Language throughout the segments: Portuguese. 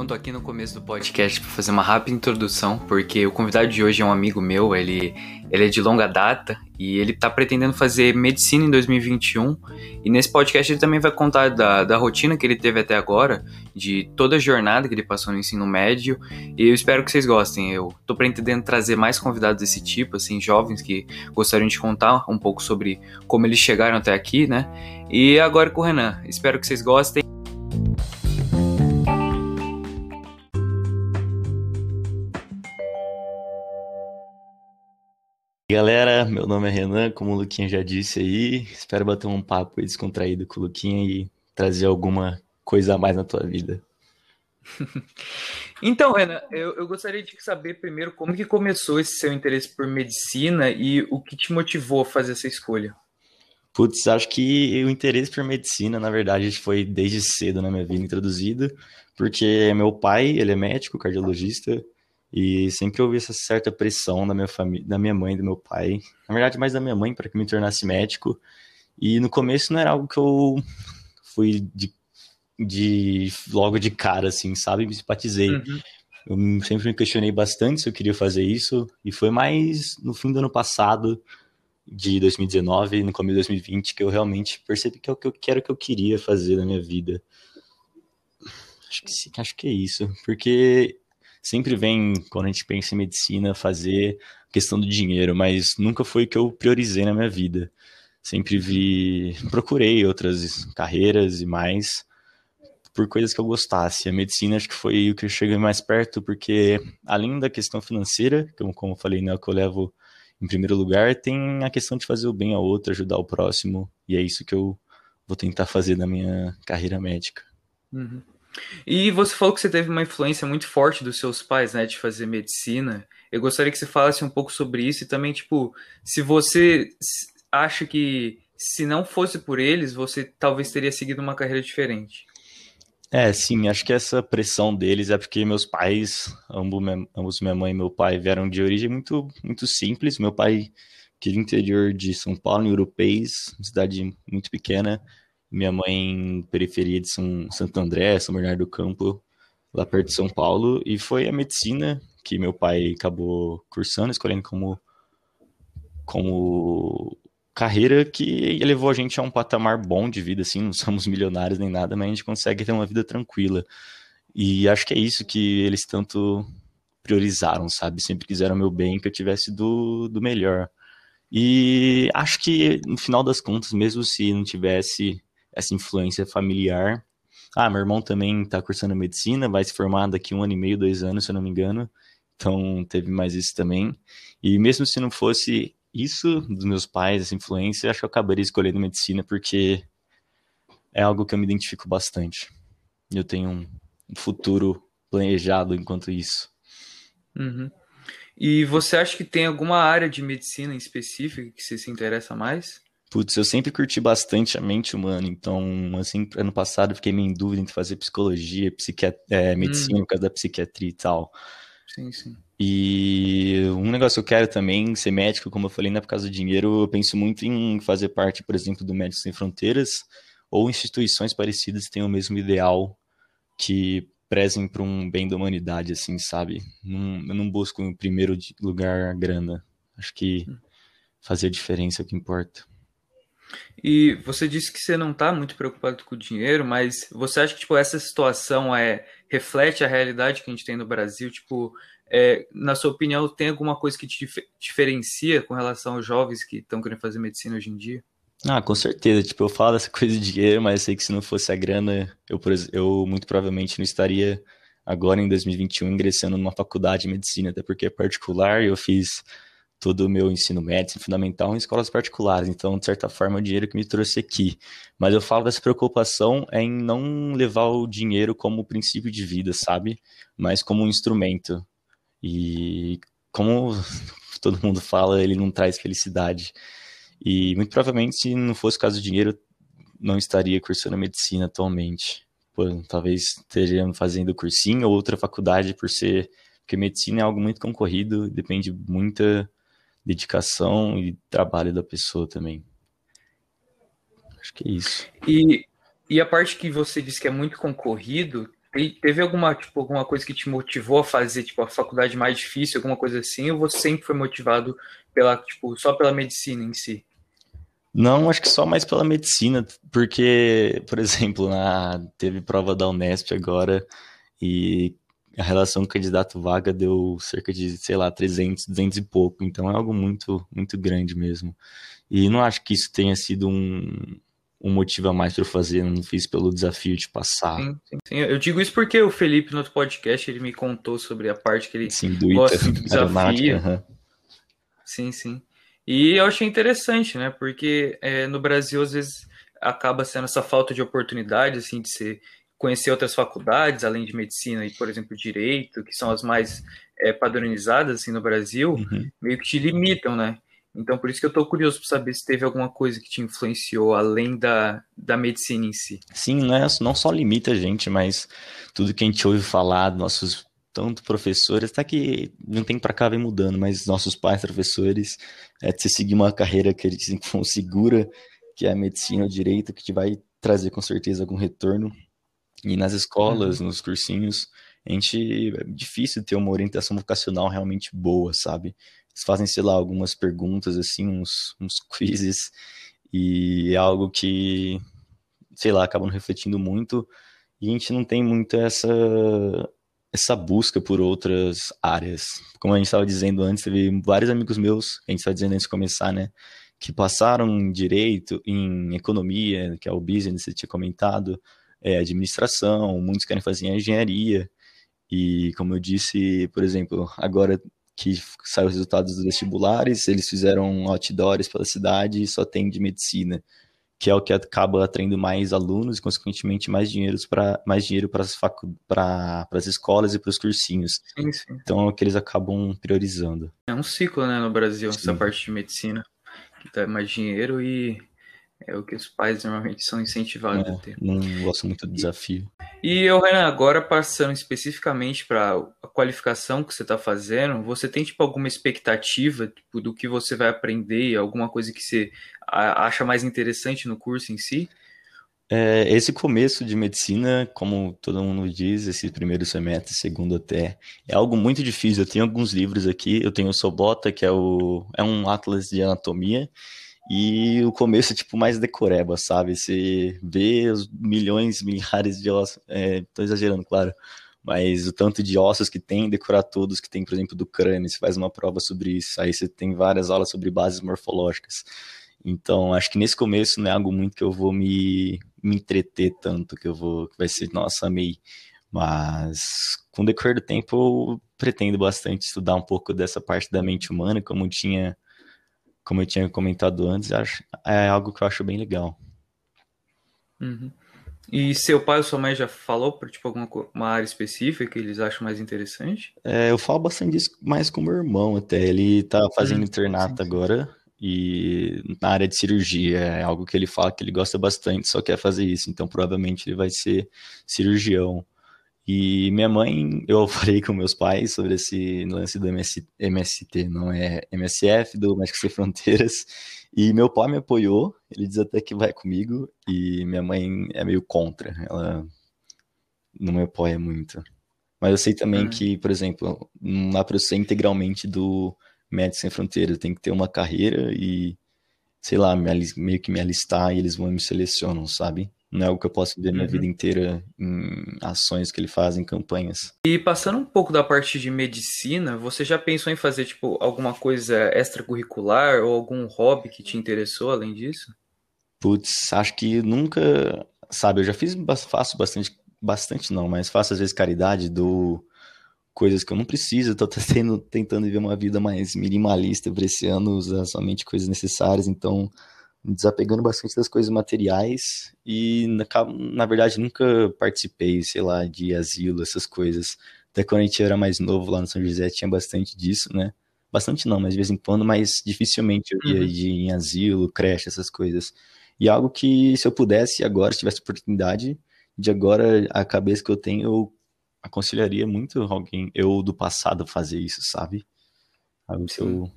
Não tô aqui no começo do podcast para fazer uma rápida introdução, porque o convidado de hoje é um amigo meu, ele, ele é de longa data e ele tá pretendendo fazer medicina em 2021. E nesse podcast ele também vai contar da, da rotina que ele teve até agora, de toda a jornada que ele passou no ensino médio. E eu espero que vocês gostem. Eu tô pretendendo trazer mais convidados desse tipo, assim, jovens que gostariam de contar um pouco sobre como eles chegaram até aqui, né? E agora com o Renan. Espero que vocês gostem. Galera, meu nome é Renan, como o Luquinha já disse aí. Espero bater um papo descontraído com o Luquinha e trazer alguma coisa a mais na tua vida. então, Renan, eu, eu, gostaria de saber primeiro como que começou esse seu interesse por medicina e o que te motivou a fazer essa escolha. Putz, acho que o interesse por medicina, na verdade, foi desde cedo na minha vida introduzido, porque meu pai, ele é médico, cardiologista, e sempre houve essa certa pressão da minha família, da minha mãe, do meu pai, na verdade mais da minha mãe para que me tornasse médico. E no começo não era algo que eu fui de, de logo de cara assim, sabe? Me simpatizei. Uhum. Eu sempre me questionei bastante se eu queria fazer isso e foi mais no fim do ano passado de 2019 no começo de 2020 que eu realmente percebi que é o que eu quero que eu queria fazer na minha vida. Acho que acho que é isso, porque sempre vem, quando a gente pensa em medicina, fazer questão do dinheiro, mas nunca foi o que eu priorizei na minha vida. Sempre vi, procurei outras carreiras e mais por coisas que eu gostasse. A medicina acho que foi o que eu cheguei mais perto, porque além da questão financeira, como, como eu falei, né, que eu levo em primeiro lugar, tem a questão de fazer o bem ao outro, ajudar o próximo, e é isso que eu vou tentar fazer na minha carreira médica. Uhum. E você falou que você teve uma influência muito forte dos seus pais, né, de fazer medicina. Eu gostaria que você falasse um pouco sobre isso e também, tipo, se você acha que se não fosse por eles, você talvez teria seguido uma carreira diferente. É, sim, acho que essa pressão deles é porque meus pais, ambos, minha mãe e meu pai, vieram de origem muito, muito simples. Meu pai, que é do interior de São Paulo, em Europeias, cidade muito pequena, minha mãe, periferia de São, Santo André, São Bernardo do Campo, lá perto de São Paulo, e foi a medicina que meu pai acabou cursando, escolhendo como, como carreira que levou a gente a um patamar bom de vida, assim, não somos milionários nem nada, mas a gente consegue ter uma vida tranquila. E acho que é isso que eles tanto priorizaram, sabe? Sempre quiseram meu bem, que eu tivesse do, do melhor. E acho que, no final das contas, mesmo se não tivesse essa influência familiar. Ah, meu irmão também está cursando medicina, vai se formar daqui um ano e meio, dois anos, se eu não me engano. Então teve mais isso também. E mesmo se não fosse isso dos meus pais, essa influência, acho que eu acabaria escolhendo medicina porque é algo que eu me identifico bastante. Eu tenho um futuro planejado enquanto isso. Uhum. E você acha que tem alguma área de medicina em específico que você se interessa mais? Putz, eu sempre curti bastante a mente humana, então, assim, ano passado eu fiquei meio em dúvida entre fazer psicologia, psiquiat é, medicina, hum. por causa da psiquiatria e tal. Sim, sim. E um negócio que eu quero também, ser médico, como eu falei, não é por causa do dinheiro, eu penso muito em fazer parte, por exemplo, do Médicos Sem Fronteiras, ou instituições parecidas que tenham o mesmo ideal, que prezem para um bem da humanidade, assim, sabe? Não, eu não busco em primeiro lugar a grana. Acho que hum. fazer a diferença é o que importa. E você disse que você não está muito preocupado com o dinheiro, mas você acha que tipo, essa situação é reflete a realidade que a gente tem no Brasil? Tipo, é, na sua opinião, tem alguma coisa que te dif diferencia com relação aos jovens que estão querendo fazer medicina hoje em dia? Ah, com certeza. Tipo, eu falo dessa coisa de dinheiro, mas sei que se não fosse a grana, eu, eu muito provavelmente não estaria agora em 2021 ingressando numa faculdade de medicina, até porque é particular e eu fiz todo o meu ensino médio, fundamental, em escolas particulares. Então, de certa forma, é o dinheiro que me trouxe aqui. Mas eu falo dessa preocupação em não levar o dinheiro como princípio de vida, sabe? Mas como um instrumento. E como todo mundo fala, ele não traz felicidade. E muito provavelmente, se não fosse o caso do dinheiro, não estaria cursando medicina atualmente. Pô, talvez estaria fazendo cursinho ou outra faculdade por ser. Porque medicina é algo muito concorrido, depende muita dedicação e trabalho da pessoa também. Acho que é isso. E, e a parte que você disse que é muito concorrido, teve alguma, tipo, alguma coisa que te motivou a fazer, tipo, a faculdade mais difícil, alguma coisa assim, ou você sempre foi motivado pela, tipo, só pela medicina em si? Não, acho que só mais pela medicina, porque, por exemplo, na, teve prova da Unesp agora e a relação candidato-vaga deu cerca de, sei lá, 300, 200 e pouco, então é algo muito, muito grande mesmo. E não acho que isso tenha sido um, um motivo a mais para eu fazer, não fiz pelo desafio de passar. Sim, sim, sim, Eu digo isso porque o Felipe, no outro podcast, ele me contou sobre a parte que ele sim, do gosta ITA, do desafio. uhum. Sim, sim. E eu achei interessante, né? Porque é, no Brasil, às vezes, acaba sendo essa falta de oportunidade, assim, de se conhecer outras faculdades, além de medicina e, por exemplo, direito, que são as mais é, padronizadas, assim, no Brasil, Uhum. meio que te limitam, né? Então, por isso que eu tô curioso para saber se teve alguma coisa que te influenciou, além da, da medicina em si. Sim, não, é, não só limita a gente, mas tudo que a gente ouve falar, nossos tanto professores, até que não tem para cá vem mudando, mas nossos pais professores, é de você seguir uma carreira que eles segura, que é a medicina ou direito, que te vai trazer com certeza algum retorno. E nas escolas, Uhum. nos cursinhos, a gente é difícil ter uma orientação vocacional realmente boa, sabe? Eles fazem, sei lá, algumas perguntas assim, uns, uns quizzes, e é algo que, sei lá, acabam refletindo muito, e a gente não tem muito essa essa busca por outras áreas. Como a gente estava dizendo antes, teve vários amigos meus, a gente estava dizendo antes de começar, né, que passaram em direito, em economia, que é o business, você tinha comentado, é, administração, muitos querem fazer engenharia, e como eu disse, por exemplo, agora que saiu os resultados dos vestibulares, eles fizeram outdoors pela cidade e só tem de medicina que é o que acaba atraindo mais alunos e, consequentemente, mais, pra, mais dinheiro para as facu... escolas e para os cursinhos. Sim, sim. Então, é o que eles acabam priorizando. É um ciclo, né, no Brasil, essa Sim. parte de medicina, que dá mais dinheiro e é o que os pais normalmente são incentivados a ter. Não gosto muito do desafio. E eu, Renan, agora passando especificamente para a qualificação que você está fazendo, você tem tipo alguma expectativa tipo, do que você vai aprender, alguma coisa que você acha mais interessante no curso em si? É, esse começo de medicina, como todo mundo diz, esse primeiro semestre, segundo até, é algo muito difícil. Eu tenho alguns livros aqui, eu tenho o Sobota, que é, o, é um atlas de anatomia, e o começo é tipo mais decoreba, sabe? Você vê os milhões, milhares de ossos, é, tô exagerando, claro, mas o tanto de ossos que tem, decorar todos que tem, por exemplo, do crânio, você faz uma prova sobre isso, aí você tem várias aulas sobre bases morfológicas. Então, acho que nesse começo não é algo muito que eu vou me, me entreter tanto, que eu vou, que vai ser, nossa, amei. Mas com o decorrer do tempo eu pretendo bastante estudar um pouco dessa parte da mente humana, como tinha, como eu tinha comentado antes, é algo que eu acho bem legal. Uhum. E seu pai ou sua mãe já falou por tipo alguma uma área específica que eles acham mais interessante? É, eu falo bastante disso mais com meu irmão até. Ele tá fazendo Hum, internato sim. agora e na área de cirurgia é algo que ele fala que ele gosta bastante, só quer fazer isso. Então provavelmente ele vai ser cirurgião. E minha mãe, eu falei com meus pais sobre esse lance do MS, MST, não é MSF, do Médicos Sem Fronteiras. E meu pai me apoiou, ele diz até que vai comigo, e minha mãe é meio contra, ela não me apoia muito. Mas eu sei também Ah. que, por exemplo, não dá para eu ser integralmente do Médicos Sem Fronteiras, tem que ter uma carreira e, sei lá, meio que me alistar e eles vão me selecionam, sabe? Não é algo que eu posso viver minha Uhum. vida inteira em ações que ele faz, em campanhas. E passando um pouco da parte de medicina, você já pensou em fazer tipo alguma coisa extracurricular ou algum hobby que te interessou além disso? Putz, acho que nunca, sabe, eu já fiz, faço bastante, bastante não, mas faço às vezes caridade, dou coisas que eu não preciso, tô tendo, tentando viver uma vida mais minimalista usar somente coisas necessárias, então desapegando bastante das coisas materiais e na, na verdade nunca participei, sei lá, de asilo, essas coisas. Até quando a gente era mais novo lá no São José tinha bastante disso, né? Bastante não, mas de vez em quando, mas dificilmente eu ia Uhum. de, em asilo, creche, essas coisas. E algo que se eu pudesse agora, se tivesse oportunidade, de agora a cabeça que eu tenho, eu aconselharia muito alguém, eu do passado, fazer isso, sabe? Algo que eu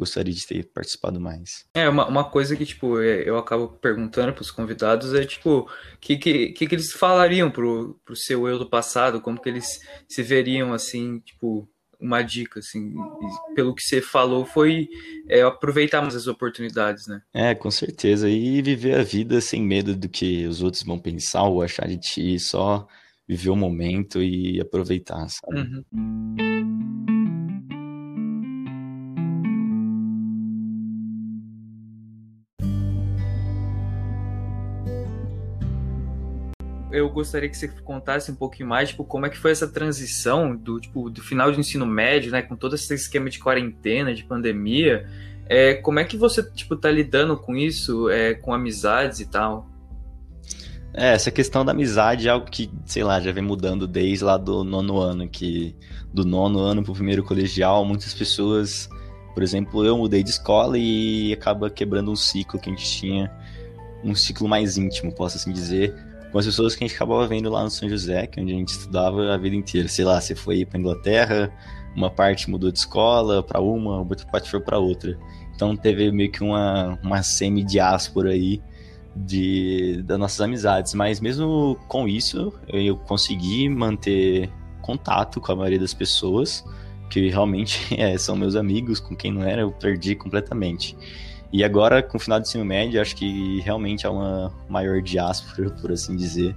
gostaria de ter participado mais. É, uma, uma coisa que, tipo, é, eu acabo perguntando pros convidados é, tipo, o que, que, que, que eles falariam pro, pro seu eu do passado, como que eles se veriam, assim, tipo, uma dica, assim, pelo que você falou, foi é, aproveitar mais as oportunidades, né? É, com certeza. E viver a vida sem medo do que os outros vão pensar ou achar de ti, só viver o momento e aproveitar, sabe? Uhum. Eu gostaria que você contasse um pouquinho mais, tipo, como é que foi essa transição do, tipo, do final de ensino médio, né, com todo esse esquema de quarentena, de pandemia, é, como é que você, tipo, tá lidando com isso, é, com amizades e tal? É, essa questão da amizade é algo que, sei lá, já vem mudando desde lá do nono ano, que do nono ano pro primeiro colegial, muitas pessoas, por exemplo, eu mudei de escola e acaba quebrando um ciclo que a gente tinha, um ciclo mais íntimo, posso assim dizer, com as pessoas que a gente acabava vendo lá no São José, que é onde a gente estudava a vida inteira. Sei lá, você foi para Inglaterra, uma parte mudou de escola para uma, outra parte foi para outra. Então teve meio que uma, uma semi-diáspora aí de, das nossas amizades. Mas mesmo com isso, eu consegui manter contato com a maioria das pessoas, que realmente é, são meus amigos, com quem não era, eu perdi completamente. E agora, com o final do ensino médio, acho que realmente há uma maior diáspora, por assim dizer,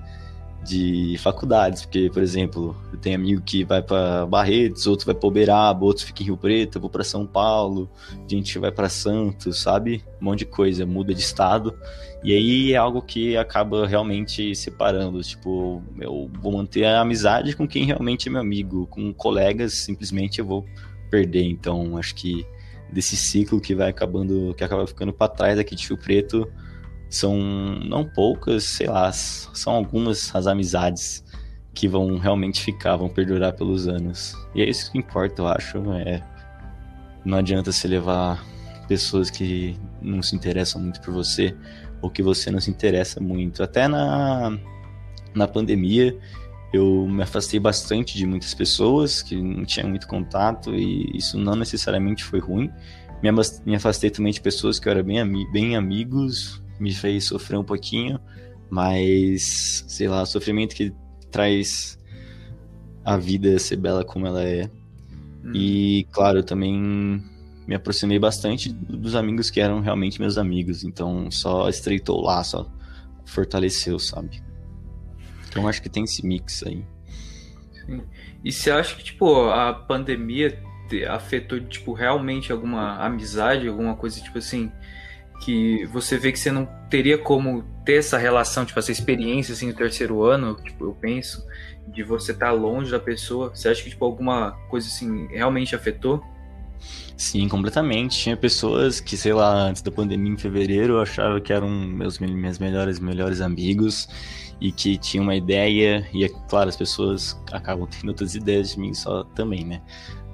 de faculdades. Porque, por exemplo, eu tenho amigo que vai para Barretos, outro vai para Uberaba, outro fica em Rio Preto, eu vou para São Paulo, gente vai para Santos, sabe? Um monte de coisa, muda de estado. E aí é algo que acaba realmente separando. Tipo, eu vou manter a amizade com quem realmente é meu amigo. Com colegas, simplesmente eu vou perder. Então, acho que desse ciclo que vai acabando, que acaba ficando para trás aqui de Fio Preto, são não poucas, sei lá, são algumas as amizades que vão realmente ficar, vão perdurar pelos anos. E é isso que importa, eu acho. É, não adianta se levar pessoas que não se interessam muito por você ou que você não se interessa muito. Até na, na pandemia, eu me afastei bastante de muitas pessoas que não tinha muito contato e isso não necessariamente foi ruim. Me afastei também de pessoas que eu era bem, bem amigos, me fez sofrer um pouquinho, mas sei lá, sofrimento que traz a vida ser bela como ela é. Hum. E claro, eu também me aproximei bastante dos amigos que eram realmente meus amigos, então só estreitou lá, só fortaleceu, sabe? Então acho que tem esse mix aí. Sim. E você acha que, tipo, a pandemia afetou, tipo, realmente alguma amizade, alguma coisa, tipo assim, que você vê que você não teria como ter essa relação, tipo, essa experiência, assim, no terceiro ano, tipo, eu penso, de você estar tá longe da pessoa. Você acha que, tipo, alguma coisa, assim, realmente afetou? Sim, completamente. Tinha pessoas que, sei lá, antes da pandemia, em fevereiro, eu achava que eram meus, meus melhores, melhores amigos e que tinha uma ideia, e é claro, as pessoas acabam tendo outras ideias de mim só também, né?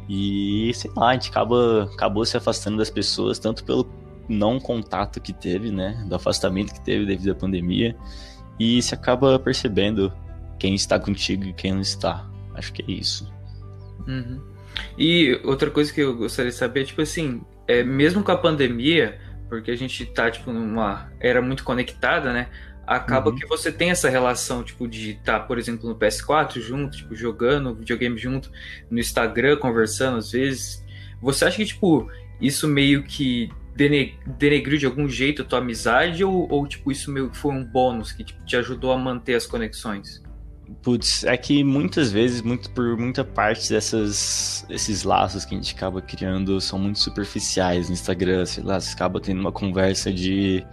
E sei lá, a gente acaba, acabou se afastando das pessoas, tanto pelo não contato que teve, né? Do afastamento que teve devido à pandemia, e se acaba percebendo quem está contigo e quem não está. Acho que é isso. Uhum. E outra coisa que eu gostaria de saber, tipo assim, é, mesmo com a pandemia, porque a gente tá, tipo, numa era muito conectada, né? acaba uhum. que você tem essa relação, tipo, de estar, tá, por exemplo, no PS4 junto, tipo, jogando videogame junto, no Instagram, conversando às vezes. Você acha que, tipo, isso meio que denegriu de algum jeito a tua amizade ou, ou tipo, isso meio que foi um bônus que tipo, te ajudou a manter as conexões? Putz, é que muitas vezes, muito, por muita parte dessas, esses laços que a gente acaba criando são muito superficiais no Instagram, sei lá, você acaba tendo uma conversa de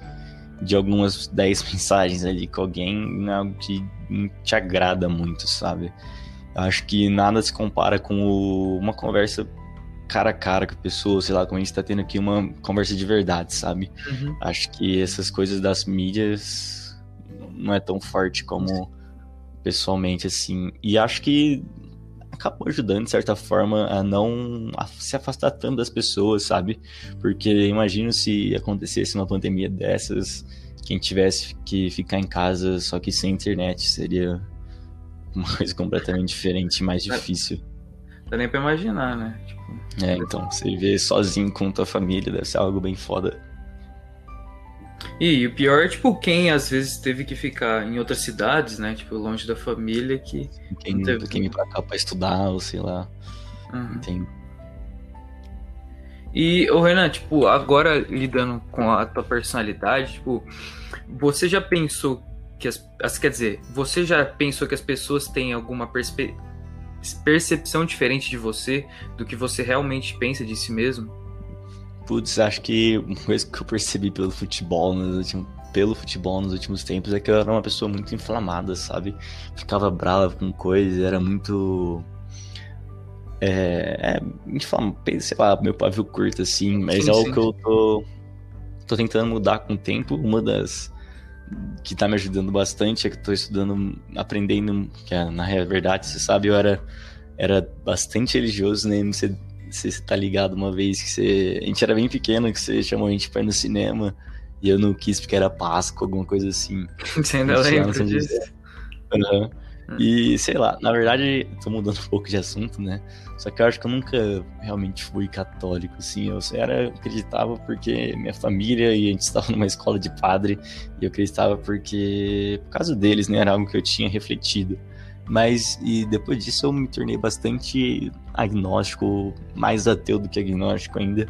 de algumas 10 mensagens ali com alguém não é algo que não te agrada muito, sabe? Eu acho que nada se compara com o, uma conversa cara a cara com a pessoa, sei lá, como a gente tá tendo aqui uma conversa de verdade, sabe? Uhum. Acho que essas coisas das mídias não é tão forte como pessoalmente, assim. E acho que acabou ajudando, de certa forma, a não se afastar tanto das pessoas, sabe? Porque imagino se acontecesse uma pandemia dessas, quem tivesse que ficar em casa só que sem internet seria uma coisa completamente diferente, mais difícil. dá nem pra imaginar, né? Tipo... É, então, você viver sozinho com tua família deve ser algo bem foda. E, o pior é, tipo, quem às vezes teve que ficar em outras cidades, né? Tipo, longe da família, que. Quem, teve... quem pra cá pra estudar, ou sei lá. Uhum. Entendo. E, o Renan, tipo, agora lidando com a tua personalidade, tipo, você já pensou que as, as quer dizer, você já pensou que as pessoas têm alguma perspe, percepção diferente de você do que você realmente pensa de si mesmo? Putz, acho que uma coisa que eu percebi pelo futebol nos últimos, pelo futebol nos últimos tempos é que eu era uma pessoa muito inflamada, sabe? Ficava brava com coisas, era muito é, é sei lá, meu pavio curto, assim, mas sim, é o que eu tô, tô tentando mudar com o tempo. Uma das que tá me ajudando bastante é que eu tô estudando, aprendendo, que é, na verdade, você sabe, eu era, era bastante religioso, né? Você, você tá ligado uma vez que você. A gente era bem pequeno, que você chamou a gente pra ir no cinema. E eu não quis porque era Páscoa, alguma coisa assim. Você ainda lembra disso? Uhum. Hum. E sei lá, na verdade, tô mudando um pouco de assunto, né? Só que eu acho que eu nunca realmente fui católico, assim. Eu era, acreditava porque minha família e a gente estava numa escola de padre, e eu acreditava porque, por causa deles, né? Era algo que eu tinha refletido. Mas, e depois disso eu me tornei bastante agnóstico, mais ateu do que agnóstico ainda.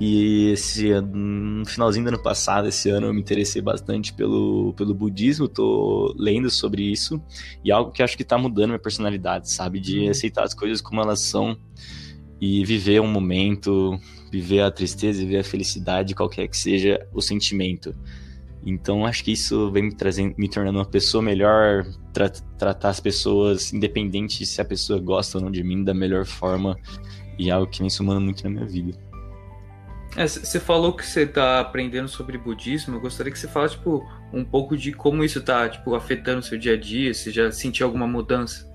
E esse no finalzinho do ano passado, esse ano, eu me interessei bastante pelo, pelo budismo, tô lendo sobre isso, e algo que acho que tá mudando minha personalidade, sabe? De uhum. aceitar as coisas como elas são e viver um momento, viver a tristeza, viver a felicidade, qualquer que seja o sentimento. Então acho que isso vem me trazendo, me tornando uma pessoa melhor, tra tratar as pessoas, independente se a pessoa gosta ou não de mim, da melhor forma, e é algo que vem somando muito na minha vida. Você é, falou que você está aprendendo sobre budismo. Eu gostaria que você falasse tipo, um pouco de como isso está tipo, afetando o seu dia a dia. Se já sentiu alguma mudança?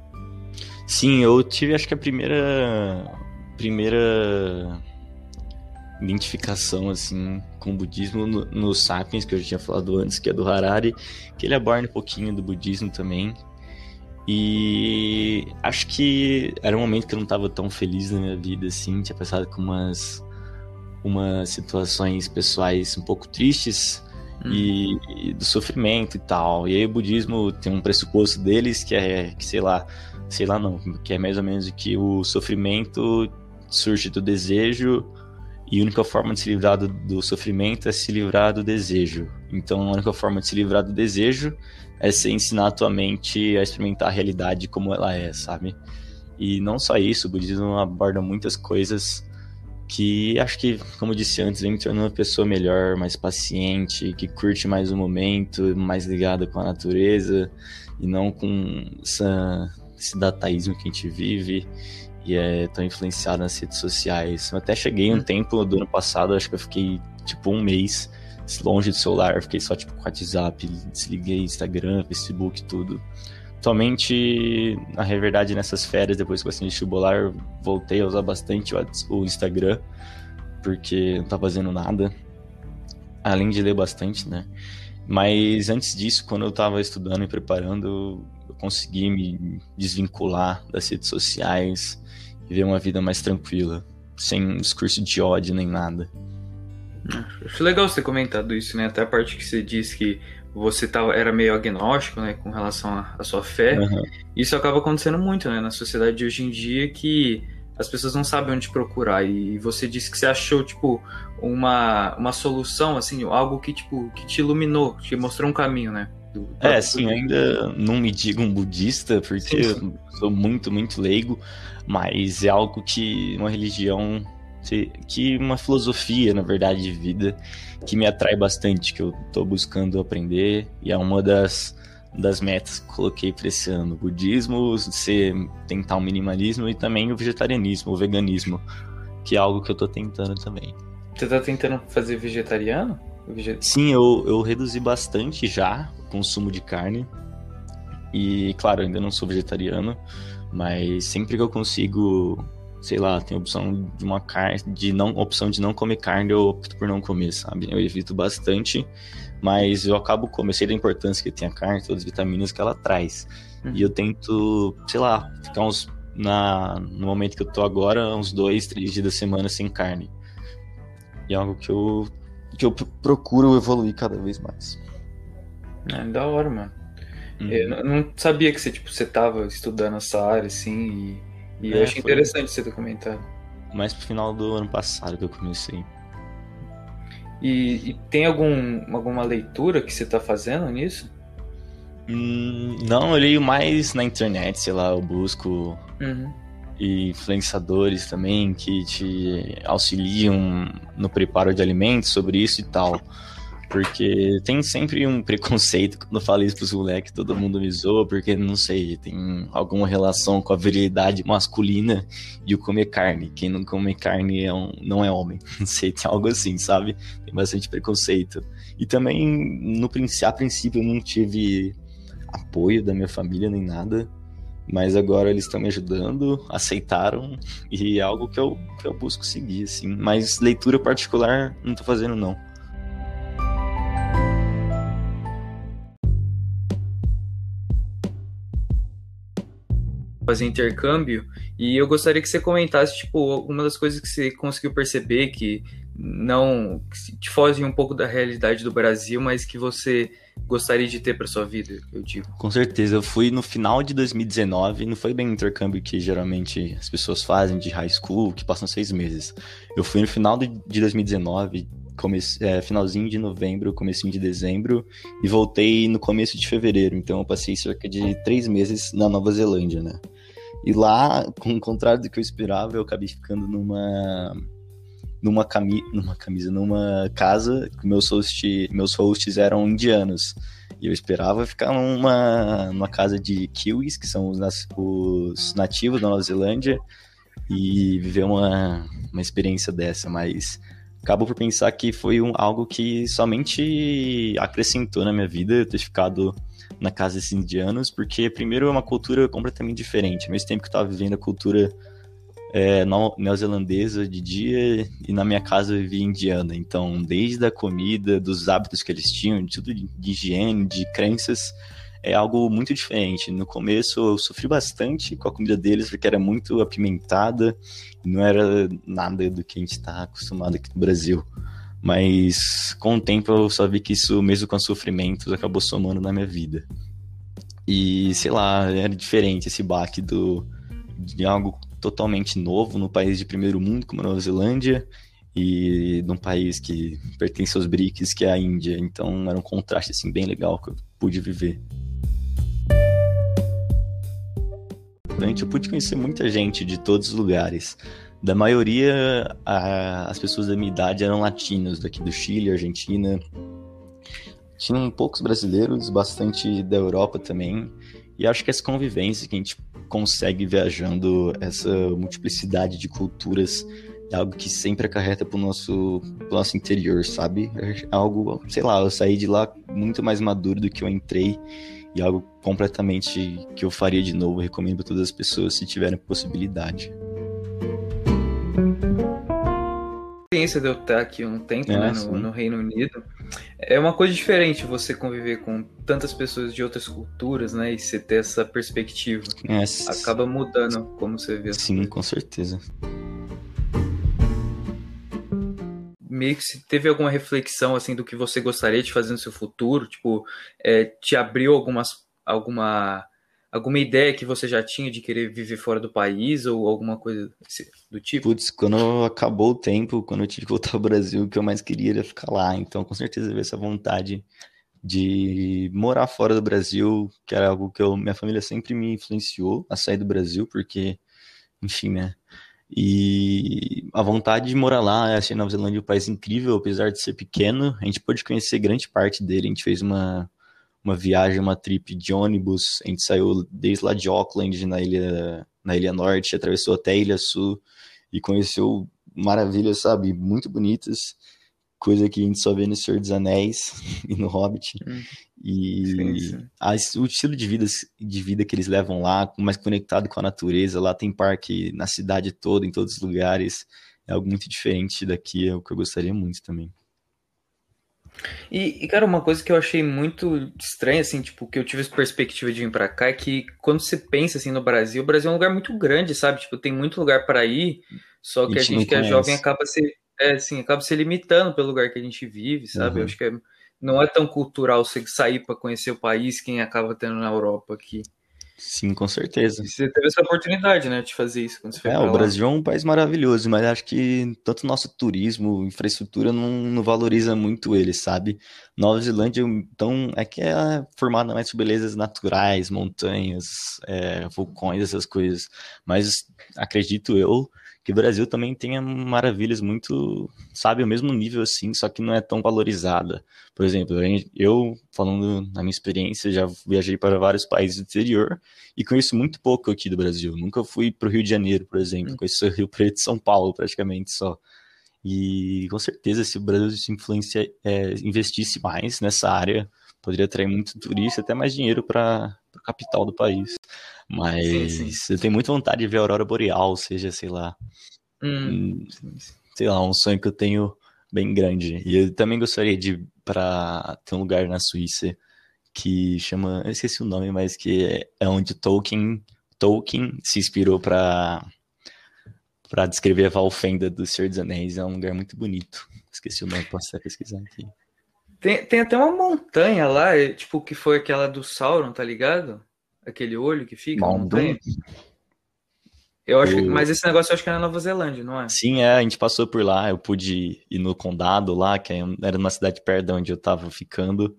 Sim, eu tive acho que a primeira primeira identificação assim com o budismo no, no Sapiens que eu já tinha falado antes, que é do Harari, que ele aborda um pouquinho do budismo também. E acho que era um momento que eu não estava tão feliz na minha vida assim, tinha passado com umas umas situações pessoais um pouco tristes hum. e, e, do sofrimento e tal. E aí o budismo tem um pressuposto deles que é que sei lá, sei lá não, que é mais ou menos que o sofrimento surge do desejo e a única forma de se livrar do, do, sofrimento é se livrar do desejo. Então, a única forma de se livrar do desejo é você ensinar a tua mente a experimentar a realidade como ela é, sabe? E não só isso, o budismo aborda muitas coisas que acho que, como eu disse antes, vem me tornando uma pessoa melhor, mais paciente, que curte mais o momento, mais ligada com a natureza e não com essa, esse dataísmo que a gente vive e é tão influenciado nas redes sociais. Eu até cheguei um hum. tempo do ano passado, acho que eu fiquei tipo um mês longe do celular, fiquei só tipo com WhatsApp, desliguei Instagram, Facebook, tudo. Atualmente, na verdade, nessas férias, depois que eu assisti vestibular, voltei a usar bastante o Instagram, porque não tá fazendo nada, além de ler bastante, né? Mas antes disso, quando eu tava estudando e preparando, consegui me desvincular das redes sociais e ver uma vida mais tranquila, sem discurso de ódio nem nada. Acho legal você ter comentado isso, né? Até a parte que você disse que você tá, era meio agnóstico, né, com relação à sua fé. Uhum. Isso acaba acontecendo muito, né, na sociedade de hoje em dia, que as pessoas não sabem onde procurar. E você disse que você achou, tipo, uma, uma solução, assim, algo que, tipo, que te iluminou, que te mostrou um caminho, né? Do, é, sim, ainda não me digo um budista, porque sim, sim. eu sou muito, muito leigo, mas é algo que uma religião que uma filosofia, na verdade, de vida que me atrai bastante, que eu estou buscando aprender e é uma das, das metas que coloquei para esse ano. O budismo, ser, tentar o um minimalismo e também o vegetarianismo, o veganismo, que é algo que eu estou tentando também. Você está tentando fazer vegetariano? Sim, eu, eu reduzi bastante já o consumo de carne. E, claro, ainda não sou vegetariano, mas sempre que eu consigo sei lá, tem opção de uma carne, de não, opção de não comer carne, eu opto por não comer, sabe? Eu evito bastante, mas eu acabo sei da importância que tem a carne, todas as vitaminas que ela traz. Uhum. E eu tento, sei lá, ficar uns na, no momento que eu tô agora, uns dois, três dias da semana sem carne. E é algo que eu, que eu procuro evoluir cada vez mais. É da hora, mano. Uhum. Eu não sabia que você, tipo, você tava estudando essa área, assim, e, e é, eu achei interessante você ter comentado. Mais pro final do ano passado que eu comecei. E, e tem algum, alguma leitura que você tá fazendo nisso? Hum, não, eu leio mais na internet, sei lá, eu busco uhum. Influenciadores também que te auxiliam no preparo de alimentos sobre isso e tal. Porque tem sempre um preconceito quando eu falo isso pros moleques, todo mundo me zoa, porque não sei, tem alguma relação com a virilidade masculina de comer carne. Quem não come carne é um, não é homem. Não sei, tem algo assim, sabe? Tem bastante preconceito. E também, no, a princípio, eu não tive apoio da minha família nem nada, mas agora eles estão me ajudando, aceitaram, e é algo que eu, que eu busco seguir, assim. Mas leitura particular não tô fazendo, não. fazer intercâmbio e eu gostaria que você comentasse tipo alguma das coisas que você conseguiu perceber que não que fogem um pouco da realidade do Brasil, mas que você gostaria de ter para sua vida, eu digo. Com certeza, eu fui no final de 2019, não foi bem o intercâmbio que geralmente as pessoas fazem de high school, que passam seis meses. Eu fui no final de 2019, comece, é, finalzinho de novembro, comecinho de dezembro, e voltei no começo de fevereiro, então eu passei cerca de três meses na Nova Zelândia, né? E lá, com o contrário do que eu esperava, eu acabei ficando numa numa, cami numa camisa, numa casa que meus, host, meus hosts eram indianos. E eu esperava ficar numa, numa casa de kiwis, que são os, os nativos da Nova Zelândia, e viver uma, uma experiência dessa, mas acabo por pensar que foi um, algo que somente acrescentou na minha vida ter ficado na casa desses indianos, porque primeiro é uma cultura completamente diferente, ao mesmo tempo que eu estava vivendo a cultura é, neozelandesa de dia e na minha casa eu vivia indiana. Então, desde a comida, dos hábitos que eles tinham, de tudo de higiene, de crenças, é algo muito diferente. No começo eu sofri bastante com a comida deles, porque era muito apimentada, não era nada do que a gente está acostumado aqui no Brasil. Mas com o tempo eu só vi que isso, mesmo com sofrimentos, acabou somando na minha vida. E sei lá, era diferente esse baque do, de algo totalmente novo no país de primeiro mundo, como a Nova Zelândia, e num país que pertence aos BRICS, que é a Índia. Então era um contraste assim, bem legal que eu pude viver. Durante eu pude conhecer muita gente de todos os lugares. Da maioria, a, as pessoas da minha idade eram latinos, daqui do Chile, Argentina. Tinham poucos brasileiros, bastante da Europa também. E acho que essa convivência que a gente consegue viajando, essa multiplicidade de culturas, é algo que sempre acarreta pro nosso, pro nosso interior, sabe? É algo, sei lá, eu saí de lá muito mais maduro do que eu entrei e algo completamente que eu faria de novo. Recomendo para todas as pessoas se tiverem possibilidade experiência de eu estar aqui um tempo é, né, no, no, Reino Unido, é uma coisa diferente você conviver com tantas pessoas de outras culturas, né? E você ter essa perspectiva. É, Acaba mudando como você vê. Sim, com certeza. Meio que se teve alguma reflexão assim do que você gostaria de fazer no seu futuro, tipo, é, te abriu algumas alguma alguma ideia que você já tinha de querer viver fora do país ou alguma coisa do tipo? Putz, quando acabou o tempo, quando eu tive que voltar ao Brasil, o que eu mais queria era ficar lá. Então, com certeza, veio essa vontade de morar fora do Brasil, que era algo que eu, minha família sempre me influenciou a sair do Brasil, porque, enfim, né? E a vontade de morar lá, achei Nova Zelândia um país incrível, apesar de ser pequeno. A gente pôde conhecer grande parte dele. A gente fez uma uma viagem, uma trip de ônibus. A gente saiu desde lá de Auckland, na ilha, na ilha norte, atravessou até a ilha sul e conheceu maravilhas, sabe, muito bonitas. Coisa que a gente só vê no Senhor dos Anéis e no Hobbit. Hum. E sim, sim. A, o estilo de vida, de vida que eles levam lá, mais conectado com a natureza. Lá tem parque na cidade toda, em todos os lugares. É algo muito diferente daqui, é o que eu gostaria muito também. E, e, cara, uma coisa que eu achei muito estranha, assim, tipo, que eu tive essa perspectiva de vir pra cá, é que quando você pensa, assim, no Brasil, o Brasil é um lugar muito grande, sabe? Tipo, tem muito lugar para ir, só que a, a gente que é jovem acaba se, é, assim, acaba se limitando pelo lugar que a gente vive, sabe? Uhum. Eu acho que é, não é tão cultural você sair para conhecer o país, quem acaba tendo na Europa aqui. Sim, com certeza. E você teve essa oportunidade, né, de fazer isso quando você foi É, o Brasil é um país maravilhoso, mas acho que tanto nosso turismo, infraestrutura não, não valoriza muito ele, sabe? Nova Zelândia, então, é que é formada mais por belezas naturais, montanhas, é, vulcões, essas coisas. Mas acredito eu que o Brasil também tenha maravilhas muito, sabe, o mesmo nível assim, só que não é tão valorizada. Por exemplo, eu, falando na minha experiência, já viajei para vários países do exterior e conheço muito pouco aqui do Brasil. Nunca fui para o Rio de Janeiro, por exemplo, hum. conheço Rio Preto e São Paulo praticamente só. E com certeza, se o Brasil se influencia, é, investisse mais nessa área, poderia atrair muito turista, até mais dinheiro para a capital do país. Mas sim, sim. eu tenho muita vontade de ver a aurora boreal, seja, sei lá, hum. sei lá, um sonho que eu tenho bem grande. E eu também gostaria de para ter um lugar na Suíça que chama, eu esqueci o nome, mas que é, é onde Tolkien Tolkien se inspirou para para descrever a Valfenda do Senhor dos Anéis. É um lugar muito bonito. Esqueci o nome, posso até pesquisar aqui. Tem, tem até uma montanha lá, tipo, que foi aquela do Sauron, tá ligado? Aquele olho que fica. montanha. Eu acho, mas esse negócio eu acho que é na Nova Zelândia, não é? Sim, é, a gente passou por lá, eu pude ir no condado lá, que é era uma cidade perto de onde eu tava ficando.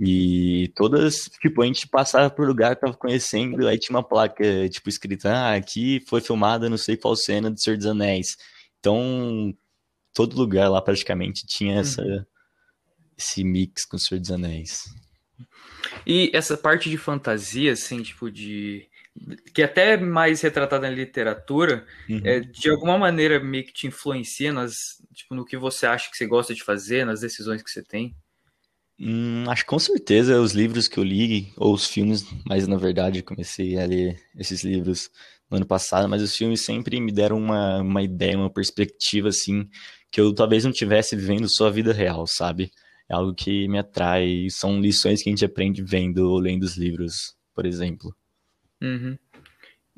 E todas, tipo, a gente passava por lugar, tava conhecendo, aí tinha uma placa, tipo, escrita, ah, aqui foi filmada não sei qual cena do Senhor dos Anéis. Então, todo lugar lá praticamente tinha essa, uhum esse mix com o Senhor dos Anéis. E essa parte de fantasia, assim, tipo, de. que é até mais retratada na literatura, uhum. é, de alguma maneira meio que te influencia nas, tipo, no que você acha que você gosta de fazer, nas decisões que você tem? Hum, acho que com certeza os livros que eu li, ou os filmes, mas na verdade comecei a ler esses livros no ano passado, mas os filmes sempre me deram uma, uma ideia, uma perspectiva, assim, que eu talvez não tivesse vivendo só a vida real, sabe? É algo que me atrai. São lições que a gente aprende vendo ou lendo os livros, por exemplo. Uhum.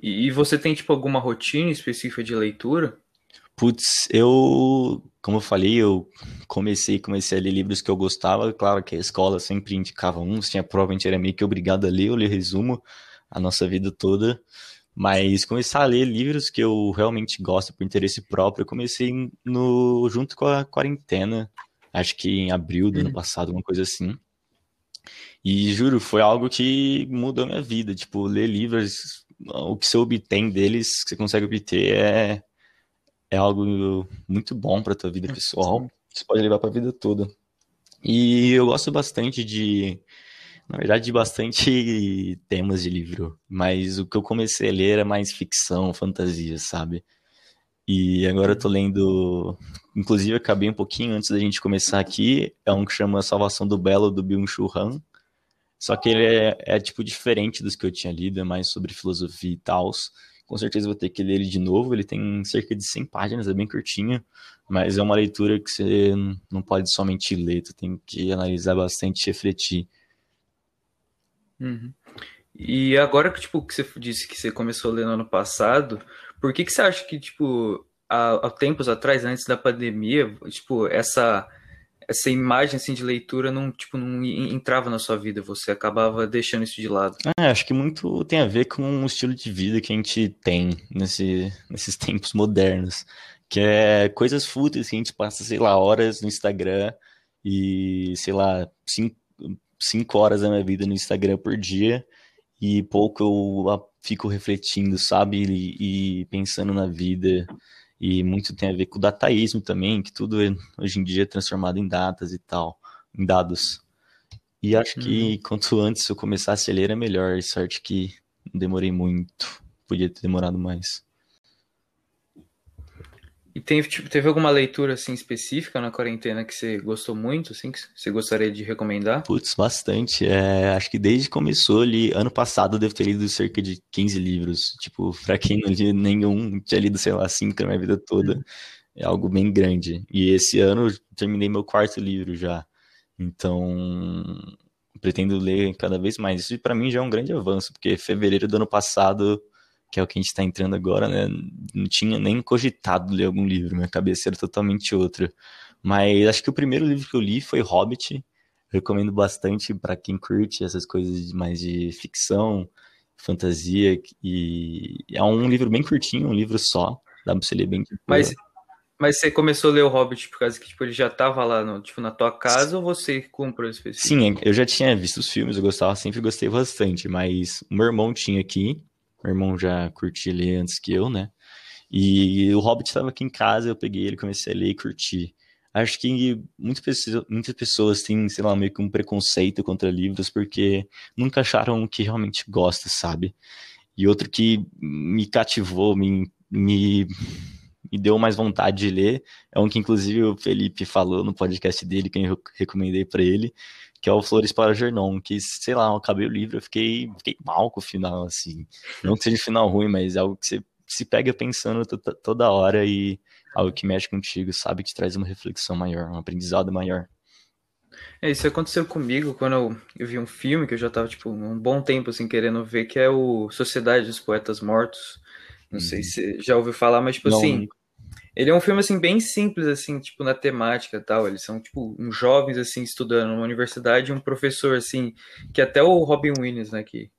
E você tem, tipo, alguma rotina específica de leitura? Putz, eu, como eu falei, eu comecei, comecei a ler livros que eu gostava. Claro que a escola sempre indicava uns, tinha provavelmente era meio que obrigado a ler, eu li resumo a nossa vida toda. Mas começar a ler livros que eu realmente gosto por interesse próprio, eu comecei no junto com a quarentena acho que em abril do ano uhum. passado, uma coisa assim. E juro, foi algo que mudou minha vida. Tipo, ler livros, o que você obtém deles, que você consegue obter, é, é algo muito bom para tua vida pessoal. Você pode levar para a vida toda. E eu gosto bastante de, na verdade, de bastante temas de livro. Mas o que eu comecei a ler era mais ficção, fantasia, sabe? E agora eu tô lendo, inclusive acabei um pouquinho antes da gente começar aqui, é um que chama Salvação do Belo, do Byung-Chul Han. Só que ele é, é, tipo diferente dos que eu tinha lido, é mais sobre filosofia e tal. Com certeza vou ter que ler ele de novo, ele tem cerca de 100 páginas, é bem curtinho, mas é uma leitura que você não pode somente ler, tu tem que analisar bastante e refletir. Uhum. E agora que, tipo, que você disse que você começou a ler no ano passado, por que, que você acha que, tipo, há, há tempos atrás, antes da pandemia, tipo, essa essa imagem assim de leitura não tipo não entrava na sua vida, você acabava deixando isso de lado. É, acho que muito tem a ver com o estilo de vida que a gente tem nesse, nesses tempos modernos, que é coisas fúteis que a gente passa, sei lá, horas no Instagram e, sei lá, cinco, cinco horas da minha vida no Instagram por dia e pouco eu fico refletindo, sabe? E, e, pensando na vida. E muito tem a ver com o dataísmo também, que tudo é, hoje em dia é transformado em datas e tal, em dados. E acho que uhum. quanto antes eu começasse a ler, é melhor. Sorte que não demorei muito. Podia ter demorado mais. E teve, tipo, teve alguma leitura assim específica na quarentena que você gostou muito, assim, que você gostaria de recomendar? Putz, bastante. É, acho que desde que começou ali, ano passado eu devo ter lido cerca de 15 livros. Tipo, pra quem não li nenhum, tinha lido, sei lá, cinco na minha vida toda. É algo bem grande. E esse ano terminei meu quarto livro já. Então, pretendo ler cada vez mais. Isso para mim já é um grande avanço, porque fevereiro do ano passado, que é o que a gente está entrando agora, né, não tinha nem cogitado ler algum livro, minha cabeça era totalmente outra. Mas acho que o primeiro livro que eu li foi Hobbit. recomendo bastante para quem curte essas coisas mais de ficção, fantasia e é um livro bem curtinho, um livro só, dá para você ler bem. Mas mas você começou a ler o Hobbit por causa que tipo, ele já tava lá no, tipo, na tua casa ou você comprou específico? Sim, eu já tinha visto os filmes, eu gostava, sempre gostei bastante, mas o meu irmão tinha aqui, meu irmão já curtia ler antes que eu, né? E o Hobbit estava aqui em casa, eu peguei ele, comecei a ler e curtir. Acho que muitas pessoas, muitas pessoas têm, sei lá, meio que um preconceito contra livros porque nunca acharam o que realmente gosta, sabe? E outro que me cativou, me, me me deu mais vontade de ler. É um que, inclusive, o Felipe falou no podcast dele, que eu recomendei para ele, que é o Flores para Gernon, que, sei lá, eu acabei o livro, eu fiquei, fiquei mal com o final, assim. Não que seja um final ruim, mas é algo que você se pega pensando toda hora e algo que mexe contigo, sabe, que te traz uma reflexão maior, um aprendizado maior. É, isso aconteceu comigo quando eu, eu, vi um filme que eu já tava, tipo, um bom tempo, assim, querendo ver, que é o Sociedade dos Poetas Mortos. Não uhum. sei se você já ouviu falar, mas, tipo Não. assim, ele é um filme, assim, bem simples, assim, tipo, na temática e tal. Eles são, tipo, uns jovens, assim, estudando numa universidade e um professor, assim, que até o Robin Williams, né, que,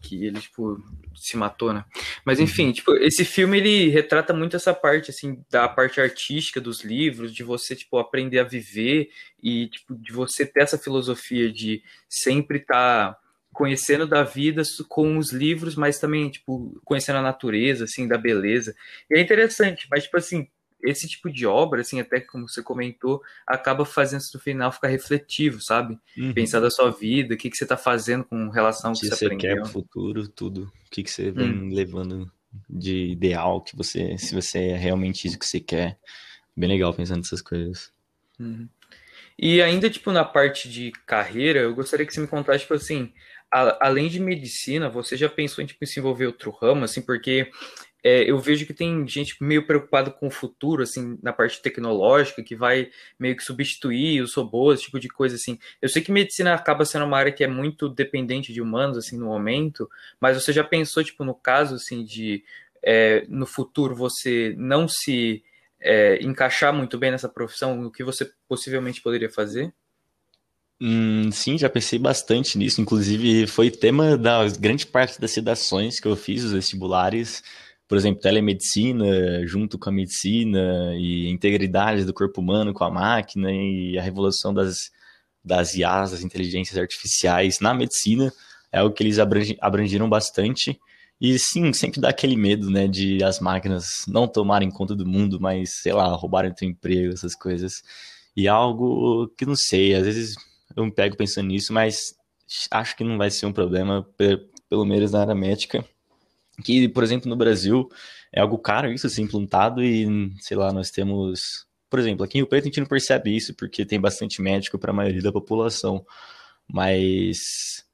que ele, tipo, se matou, né? Mas, enfim, uhum. tipo, esse filme, ele retrata muito essa parte, assim, da parte artística dos livros, de você, tipo, aprender a viver e, tipo, de você ter essa filosofia de sempre estar... Tá conhecendo da vida com os livros, mas também, tipo, conhecendo a natureza, assim, da beleza. E é interessante, mas, tipo assim, esse tipo de obra, assim, até como você comentou, acaba fazendo no final ficar refletivo, sabe? Uhum. Pensar da sua vida, o que, que você está fazendo com relação ao que, que você, você aprendeu. quer pro futuro, tudo. O que, que você vem uhum. levando de ideal, que você, se você é realmente isso que você quer. Bem legal pensando nessas coisas. Uhum. E ainda, tipo, na parte de carreira, eu gostaria que você me contasse, tipo assim, a, além de medicina, você já pensou em tipo, se envolver outro ramo, assim, porque é, eu vejo que tem gente meio preocupada com o futuro, assim, na parte tecnológica, que vai meio que substituir os robôs, tipo de coisa assim. Eu sei que medicina acaba sendo uma área que é muito dependente de humanos, assim, no momento, mas você já pensou, tipo, no caso, assim, de é, no futuro você não se é, encaixar muito bem nessa profissão, o que você possivelmente poderia fazer? Hum, sim, já pensei bastante nisso. Inclusive, foi tema da grande parte das redações que eu fiz, os vestibulares. Por exemplo, telemedicina junto com a medicina e integridade do corpo humano com a máquina e a revolução das, das IAs, das inteligências artificiais na medicina. É algo que eles abrangiram bastante. E sim, sempre dá aquele medo, né, de as máquinas não tomarem conta do mundo, mas, sei lá, roubarem teu emprego, essas coisas. E é algo que não sei, às vezes eu me pego pensando nisso, mas acho que não vai ser um problema, pelo menos na área médica. Que, por exemplo, no Brasil é algo caro isso ser implantado e, sei lá, nós temos. Por exemplo, aqui em Rio Preto a gente não percebe isso porque tem bastante médico para a maioria da população. Mas,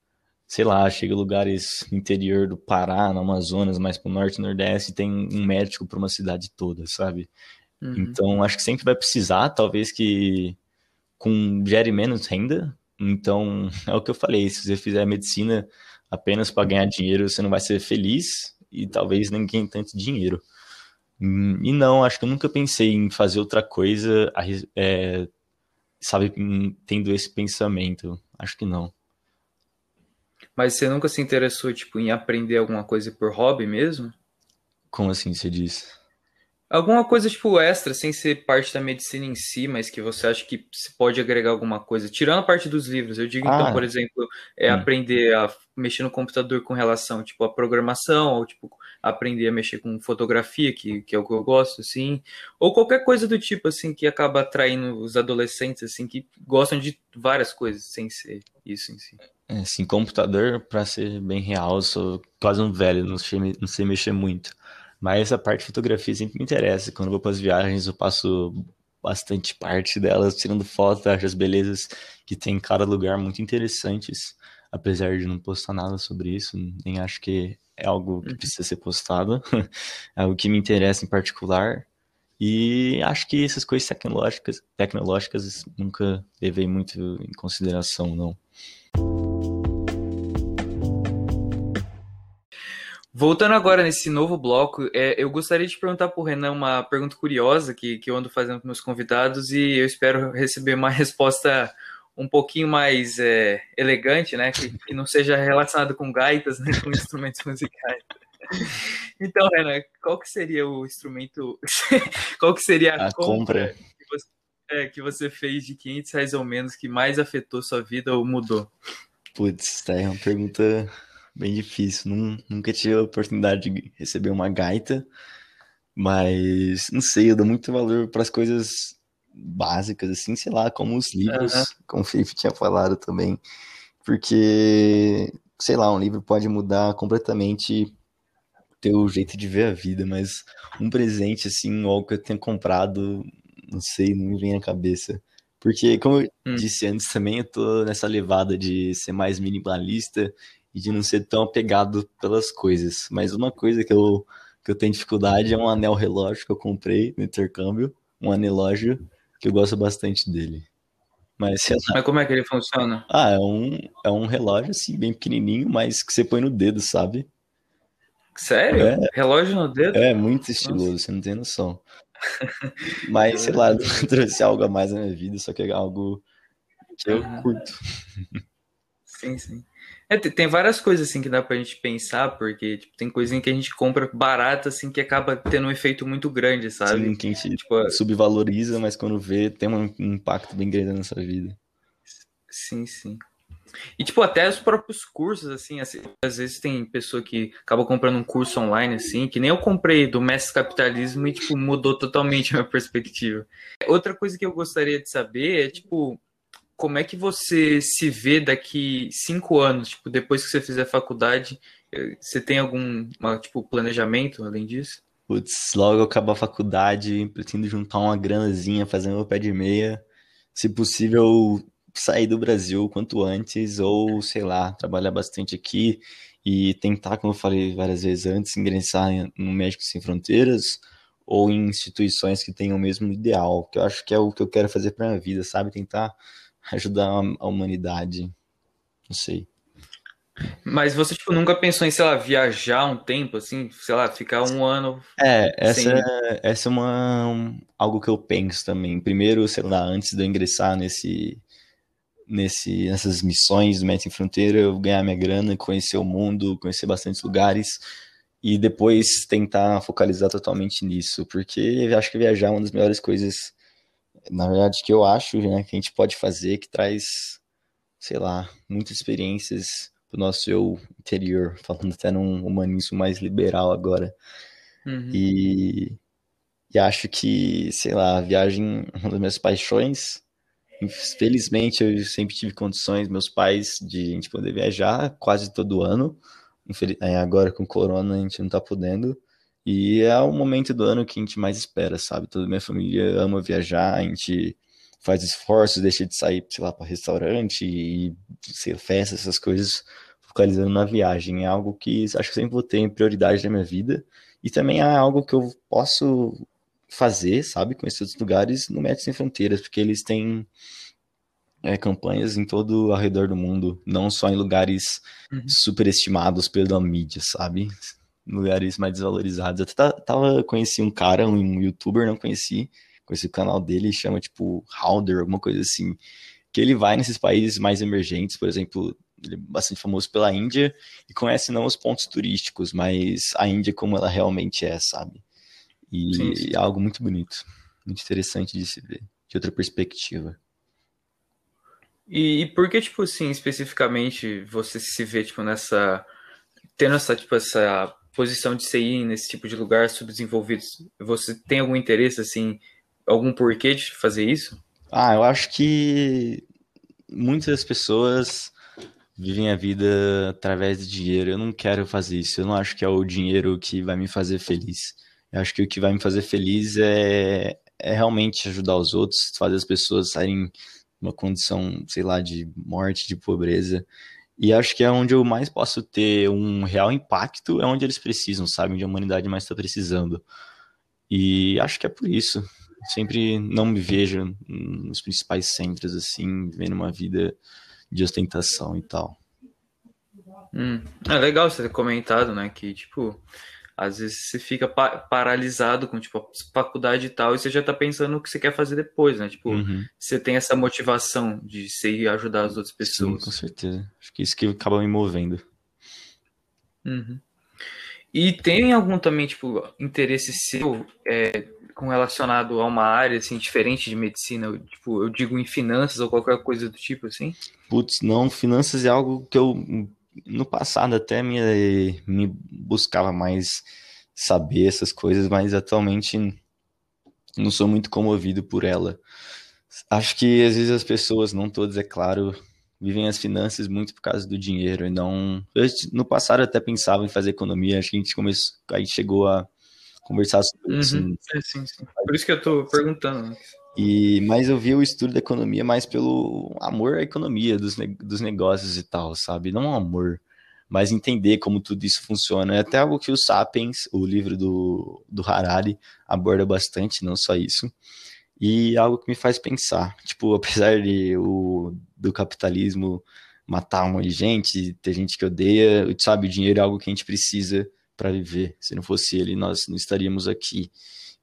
sei lá, chega lugares interior do Pará, no Amazonas, mais para o norte e nordeste, tem um médico para uma cidade toda, sabe? Uhum. Então, acho que sempre vai precisar, talvez que com gere menos renda. Então, é o que eu falei, se você fizer medicina apenas para ganhar dinheiro, você não vai ser feliz e talvez nem ganhe tanto dinheiro. E não, acho que eu nunca pensei em fazer outra coisa, é, sabe, tendo esse pensamento. Acho que não. Mas você nunca se interessou, tipo, em aprender alguma coisa por hobby mesmo? Como assim você diz? Alguma coisa, tipo, extra, sem ser parte da medicina em si, mas que você acha que se pode agregar alguma coisa. Tirando a parte dos livros, eu digo, então, ah, então, por exemplo, é hum. aprender a mexer no computador com relação, tipo, a programação, ou, tipo, aprender a mexer com fotografia, que, que é o que eu gosto, assim. Ou qualquer coisa do tipo, assim, que acaba atraindo os adolescentes, assim, que gostam de várias coisas, sem ser isso em si. É, assim, computador, para ser bem real, eu sou quase um velho, não sei, não sei mexer muito. Mas essa parte de fotografia sempre me interessa. Quando eu vou para as viagens, eu passo bastante parte delas tirando fotos, acho as belezas que tem em cada lugar muito interessantes. Apesar de não postar nada sobre isso, nem acho que é algo que uhum. precisa ser postado. é algo que me interessa em particular. E acho que essas coisas tecnológicas, tecnológicas nunca levei muito em consideração, não. Voltando agora nesse novo bloco, é, eu gostaria de perguntar para o Renan uma pergunta curiosa que, que eu ando fazendo com meus convidados e eu espero receber uma resposta um pouquinho mais é, elegante, né? Que, que, não seja relacionado com gaitas, né? Com instrumentos musicais. Então, Renan, qual que seria o instrumento? qual que seria a, a compra, compra, Que, você, é, que você fez de 500 reais ou menos que mais afetou sua vida ou mudou? Putz, tá, é uma pergunta bem difícil. nunca tive a oportunidade de receber uma gaita, mas não sei, eu dou muito valor para as coisas básicas, assim, sei lá, como os livros, uhum. como o Felipe tinha falado também, porque, sei lá, um livro pode mudar completamente teu jeito de ver a vida, mas um presente, assim, algo que eu tenha comprado, não sei, não me vem à cabeça. Porque, como eu hum. disse antes também, eu tô nessa levada de ser mais minimalista e de não ser tão apegado pelas coisas. Mas uma coisa que eu, que eu tenho dificuldade é um anel relógio que eu comprei no intercâmbio, um anelógio que eu gosto bastante dele. Mas, mas como é que ele funciona? Ah, é um, é um relógio assim, bem pequenininho, mas que você põe no dedo, sabe? Sério? É, relógio no dedo? É, muito estiloso, Nossa. você não tem noção. Mas, sei lá, trouxe algo a mais na minha vida, só que é algo que eu curto. Sim, sim. É, tem várias coisas assim que dá pra gente pensar, porque tipo, tem coisinha que a gente compra barata assim que acaba tendo um efeito muito grande, sabe? Sim, que a gente tipo, subvaloriza, mas quando vê tem um impacto bem grande na nossa vida. Sim, sim. E, tipo, até os próprios cursos, assim, assim, às vezes tem pessoa que acaba comprando um curso online, assim, que nem eu comprei do Mestre Capitalismo e, tipo, mudou totalmente a minha perspectiva. Outra coisa que eu gostaria de saber é, tipo, como é que você se vê daqui cinco anos, tipo, depois que você fizer faculdade, eh, você tem algum, tipo, planejamento além disso? Putz, logo eu acabo a faculdade, pretendo juntar uma granazinha, fazer meu pé de meia, se possível sair do Brasil quanto antes, ou, sei lá, trabalhar bastante aqui e tentar, como eu falei várias vezes antes, ingressar no Médicos Sem Fronteiras, ou em instituições que tenham o mesmo ideal, que eu acho que é o que eu quero fazer para minha vida, sabe? Tentar ajudar a humanidade. Não sei. Mas você tipo, nunca pensou em, sei lá, viajar um tempo, assim, sei lá, ficar um ano. É, essa, sem... é, essa é uma, um, algo que eu penso também. Primeiro, sei lá, antes de eu ingressar nesse, nesse, nessas missões do Médico em Fronteira, eu ganhar minha grana, conhecer o mundo, conhecer bastantes lugares e depois tentar focalizar totalmente nisso, porque eu acho que viajar é uma das melhores coisas na verdade, que eu acho né, que a gente pode fazer que traz, sei lá, muitas experiências pro nosso eu interior, falando até num humanismo mais liberal agora. Uhum. E, e acho que, sei lá, a viagem é uma das minhas paixões. Infelizmente, eu sempre tive condições, meus pais, de a gente poder viajar quase todo ano. É, agora com corona a gente não tá podendo. E é o momento do ano que a gente mais espera, sabe? Toda minha família ama viajar, a gente faz esforços, deixa de sair, sei lá, para restaurante e sei, festa, essas coisas, focalizando na viagem. É algo que acho que sempre vou ter em prioridade na minha vida. E também é algo que eu posso fazer, sabe? Conhecer outros lugares no Médicos Sem Fronteiras, porque eles têm é, campanhas em todo ao redor do mundo, não só em lugares uhum. superestimados pela mídia, sabe? Lugares mais desvalorizados. Eu até tava, conheci um cara, um youtuber, não conheci, conheci o canal dele, chama tipo Howder, alguma coisa assim, que ele vai nesses países mais emergentes, por exemplo, ele é bastante famoso pela Índia e conhece não os pontos turísticos, mas a Índia como ela realmente é, sabe? E sim, sim. é algo muito bonito, muito interessante de se ver, de outra perspectiva. E, e por que, tipo assim, especificamente, você se vê, tipo, nessa... tendo essa, tipo, essa posição de CI nesse tipo de lugar subdesenvolvidos, você tem algum interesse, assim, algum porquê de fazer isso? Ah, eu acho que muitas pessoas vivem a vida através de dinheiro. Eu não quero fazer isso. Eu não acho que é o dinheiro que vai me fazer feliz. Eu acho que o que vai me fazer feliz é, é realmente ajudar os outros, fazer as pessoas saírem uma condição, sei lá, de morte, de pobreza e acho que é onde eu mais posso ter um real impacto, é onde eles precisam, sabe? Onde a humanidade mais está precisando. E acho que é por isso. Sempre não me vejo nos principais centros, assim, vivendo uma vida de ostentação e tal. Hum. É legal você ter comentado, né? Que, tipo, às vezes você fica pa paralisado com, tipo, a faculdade e tal, e você já tá pensando no que você quer fazer depois, né? Tipo, uhum. você tem essa motivação de ser ajudar as outras pessoas. Sim, com certeza. Acho que isso que acaba me movendo. Uhum. E tem algum também, tipo, interesse seu é, com relacionado a uma área, assim, diferente de medicina? Tipo, eu digo em finanças ou qualquer coisa do tipo, assim? Putz, não, finanças é algo que eu, no passado até me, me buscava mais saber essas coisas, mas atualmente não sou muito comovido por ela. Acho que às vezes as pessoas, não todas, é claro, vivem as finanças muito por causa do dinheiro e não. Eu, no passado até pensava em fazer economia, acho que a gente começou, a gente chegou a conversar sobre uhum. isso. É, sim, sim. Por isso que eu tô perguntando. E, mas eu vi o estudo da economia mais pelo amor à economia, dos, dos negócios e tal, sabe? Não amor, mas entender como tudo isso funciona. É até algo que o Sapiens, o livro do, do Harari, aborda bastante, não só isso. E algo que me faz pensar, tipo, apesar de o do capitalismo matar um monte de gente, ter gente que odeia, sabe, o dinheiro é algo que a gente precisa para viver. Se não fosse ele, nós não estaríamos aqui.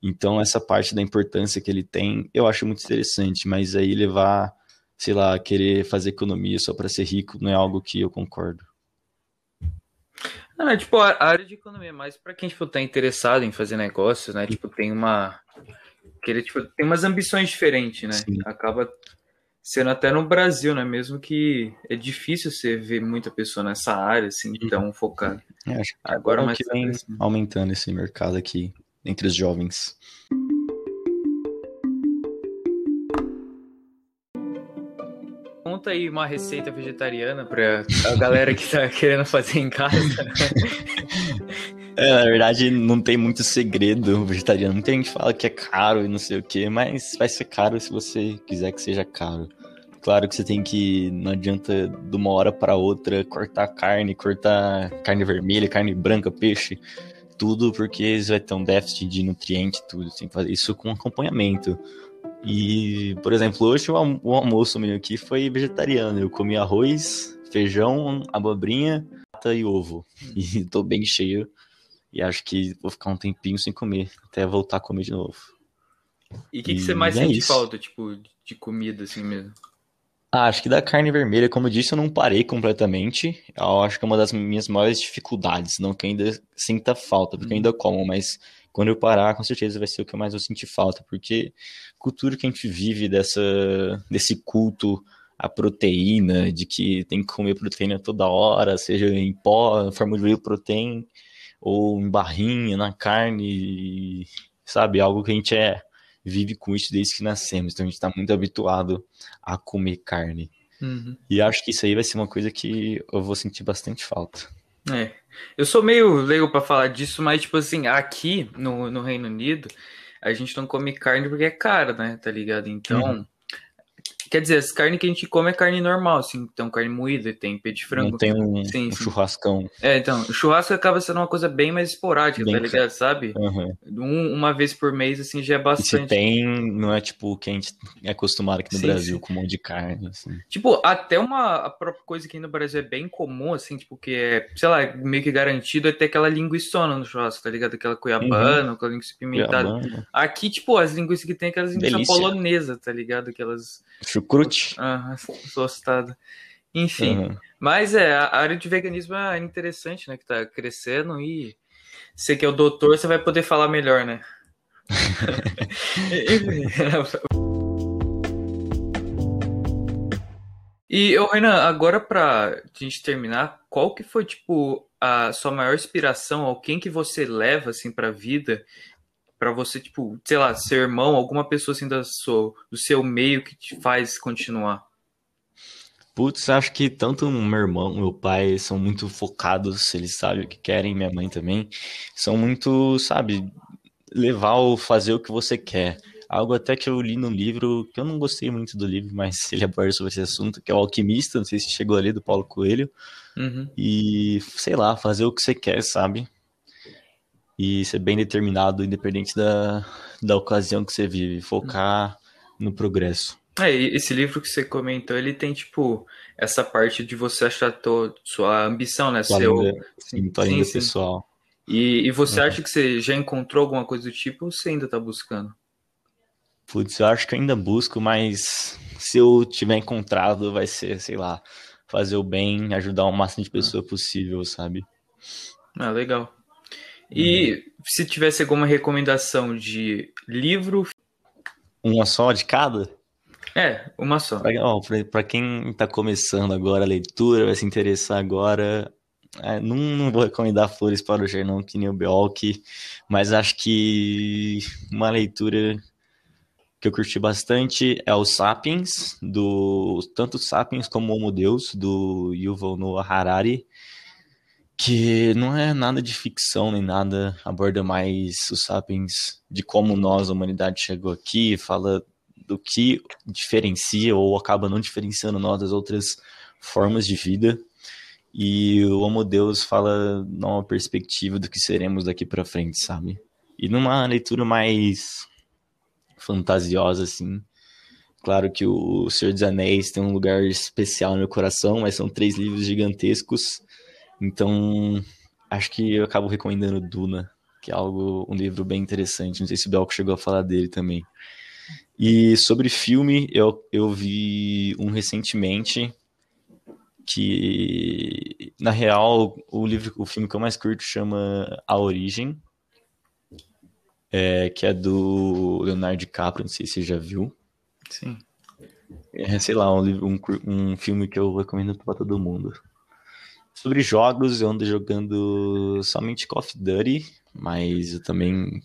Então, essa parte da importância que ele tem, eu acho muito interessante, mas aí levar, sei lá, querer fazer economia só para ser rico não é algo que eu concordo. Não, é, tipo, a área de economia é mais para quem tipo, tá interessado em fazer negócios, né? Tipo, tem uma que ele tipo, tem umas ambições diferentes, né? Sim. Acaba sendo até no Brasil, né? Mesmo que é difícil você ver muita pessoa nessa área, assim, tão focada. É, acho que agora, mais que vem aumentando esse mercado aqui entre os jovens. Conta aí uma receita vegetariana para a galera que tá querendo fazer em casa. É, na verdade, não tem muito segredo vegetariano. Muita gente fala que é caro e não sei o que, mas vai ser caro se você quiser que seja caro. Claro que você tem que, não adianta de uma hora para outra cortar carne, cortar carne vermelha, carne branca, peixe, tudo, porque você vai ter um déficit de nutriente, tudo. Tem que fazer isso com acompanhamento. E, por exemplo, hoje o, almoço meu aqui foi vegetariano. Eu comi arroz, feijão, abobrinha e ovo. E tô bem cheio. E acho que vou ficar um tempinho sem comer, até voltar a comer de novo. E o que, que, você mais é sente isso. falta, tipo, de comida assim mesmo? Ah, acho que da carne vermelha, como eu disse, eu não parei completamente. Eu acho que é uma das minhas maiores dificuldades. Não que eu ainda sinta falta, porque eu ainda como, mas quando eu parar, com certeza vai ser o que eu mais vou sentir falta, porque cultura que a gente vive dessa, desse culto à proteína, de que tem que comer proteína toda hora, seja em pó, forma de proteína, ou em barrinha, na carne, sabe? Algo que a gente é vive com isso desde que nascemos, então a gente está muito habituado a comer carne. Uhum. E acho que isso aí vai ser uma coisa que eu vou sentir bastante falta. É. Eu sou meio leigo para falar disso, mas, tipo assim, aqui no, no Reino Unido, a gente não come carne porque é cara, né? Tá ligado? Então, uhum. Quer dizer, as carnes que a gente come é carne normal, assim. Então, carne moída, tem peito de frango. Não tem um, sim, um sim. churrascão. É, então, o churrasco acaba sendo uma coisa bem mais esporádica, bem tá ligado? Sabe? Uhum. Um, uma vez por mês, assim, já é bastante. E se tem, não é tipo o que a gente é acostumado aqui no sim, Brasil, sim. com um monte de carne, assim. Tipo, até uma a própria coisa que no Brasil é bem comum, assim, tipo, que é, sei lá, meio que garantido é ter aquela linguiçona no churrasco, tá ligado? Aquela cuiabana, uhum. aquela linguiça pimentada. Aqui, tipo, as linguiças que tem aquelas linguiças polonesa, tá ligado? Aquelas Chucrute. Ah, gostado. Enfim, uhum. mas é, a área de veganismo é interessante, né? Que tá crescendo e você que é o doutor, você vai poder falar melhor, né? e, ô, Renan, agora pra gente terminar, qual que foi, tipo, a sua maior inspiração, ou quem que você leva, assim, pra vida para você, tipo, sei lá, ser irmão, alguma pessoa assim da sua, do seu meio que te faz continuar? Putz, acho que tanto meu irmão, meu pai são muito focados, eles sabem o que querem, minha mãe também, são muito, sabe, levar ou fazer o que você quer. Algo até que eu li no livro, que eu não gostei muito do livro, mas ele aborda sobre esse assunto, que é o Alquimista, não sei se chegou ali, do Paulo Coelho. Uhum. E, sei lá, fazer o que você quer, sabe? E ser bem determinado, independente da, da ocasião que você vive, focar no progresso. É, esse livro que você comentou, ele tem, tipo, essa parte de você achar tua, sua ambição, né? Seu... sim, tua linda pessoal. E, e você uhum. acha que você já encontrou alguma coisa do tipo ou você ainda tá buscando? Putz, eu acho que ainda busco, mas se eu tiver encontrado, vai ser, sei lá, fazer o bem, ajudar o máximo de pessoa possível, sabe? Ah, legal. E uhum. se tivesse alguma recomendação de livro. Uma só de cada? É, uma só. Para quem está começando agora a leitura, vai se interessar agora. É, não, não, vou recomendar Flores para o Gernão, que nem o Beolk, mas acho que uma leitura que eu curti bastante é o Sapiens, do tanto Sapiens como Homo Deus, do Yuval Noah Harari, que não é nada de ficção nem nada, aborda mais os Sapiens de como nós, a humanidade, chegou aqui, fala do que diferencia ou acaba não diferenciando nós das outras formas de vida. E o Homo Deus fala numa perspectiva do que seremos daqui para frente, sabe? E numa leitura mais fantasiosa, assim. Claro que o Senhor dos Anéis tem um lugar especial no meu coração, mas são três livros gigantescos. Então, acho que eu acabo recomendando Duna, que é algo, um livro bem interessante. Não sei se o Belco chegou a falar dele também. E sobre filme, eu, eu vi um recentemente que, na real, o livro, o filme que eu mais curto chama A Origem, é, que é do Leonardo DiCaprio, não sei se você já viu. Sim. É, sei lá, um, um, um filme que eu recomendo para todo mundo. Sobre jogos, eu ando jogando somente Call of Duty, mas eu também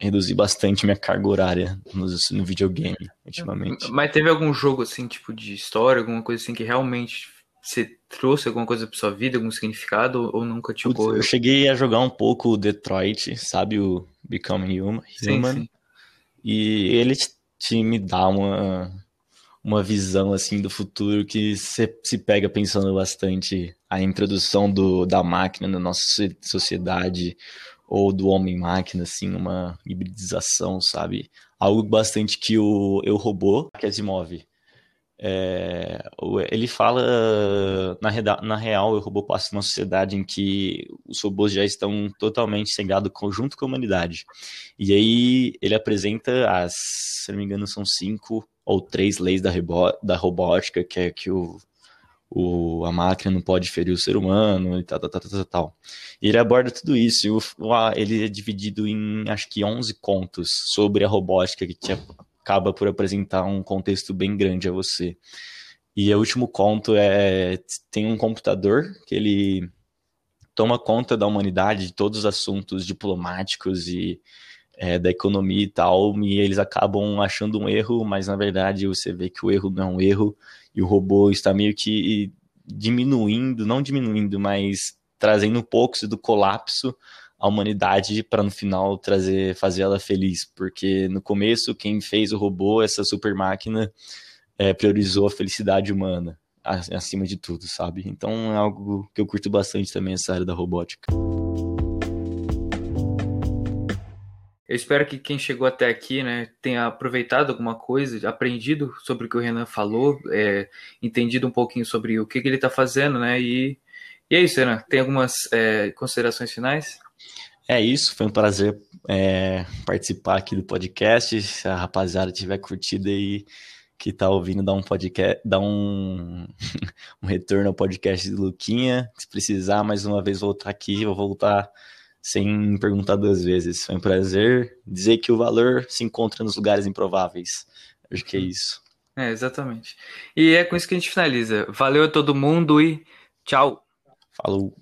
reduzi bastante minha carga horária no, no videogame ultimamente. Mas teve algum jogo assim, tipo de história, alguma coisa assim que realmente você trouxe alguma coisa pra sua vida, algum significado, ou nunca te ocorreu? Eu cheguei a jogar um pouco o Detroit, sabe, o Becoming Human, sim, sim. e ele te, te, me dá uma, uma visão, assim, do futuro que você se pega pensando bastante a introdução do, da máquina na nossa sociedade, ou do homem-máquina, assim, uma hibridização, sabe? Algo bastante que o Eu Robô, que é Asimov, é, ele fala, na, na real, o robô passa numa sociedade em que os robôs já estão totalmente segregados junto com a humanidade. E aí ele apresenta as, se não me engano, são cinco ou três leis da, da robótica, que é que o, o, a máquina não pode ferir o ser humano e tal, tal, tal, tal, tal. E ele aborda tudo isso. E o, ele é dividido em, acho que, 11 contos sobre a robótica que te, acaba por apresentar um contexto bem grande a você. E o último conto é tem um computador que ele toma conta da humanidade, de todos os assuntos diplomáticos e é, da economia e tal, e eles acabam achando um erro, mas na verdade você vê que o erro não é um erro, e o robô está meio que diminuindo, não diminuindo, mas trazendo um pouco do colapso à humanidade para no final trazer, fazer ela feliz, porque no começo quem fez o robô, essa super máquina, é, priorizou a felicidade humana acima de tudo, sabe? Então é algo que eu curto bastante também essa área da robótica. Eu espero que quem chegou até aqui, né, tenha aproveitado alguma coisa, aprendido sobre o que o Renan falou, é, entendido um pouquinho sobre o que, que ele está fazendo, né? E, e, é isso, Renan. Tem algumas é, considerações finais? É isso, foi um prazer é, participar aqui do podcast. Se a rapaziada tiver curtido aí, que tá ouvindo, dá um podcast, dá um, um retorno ao podcast do Luquinha. Se precisar mais uma vez voltar aqui, vou voltar sem perguntar duas vezes. Foi um prazer dizer que o valor se encontra nos lugares improváveis. Acho que é isso. É, exatamente. E é com isso que a gente finaliza. Valeu a todo mundo e tchau. Falou.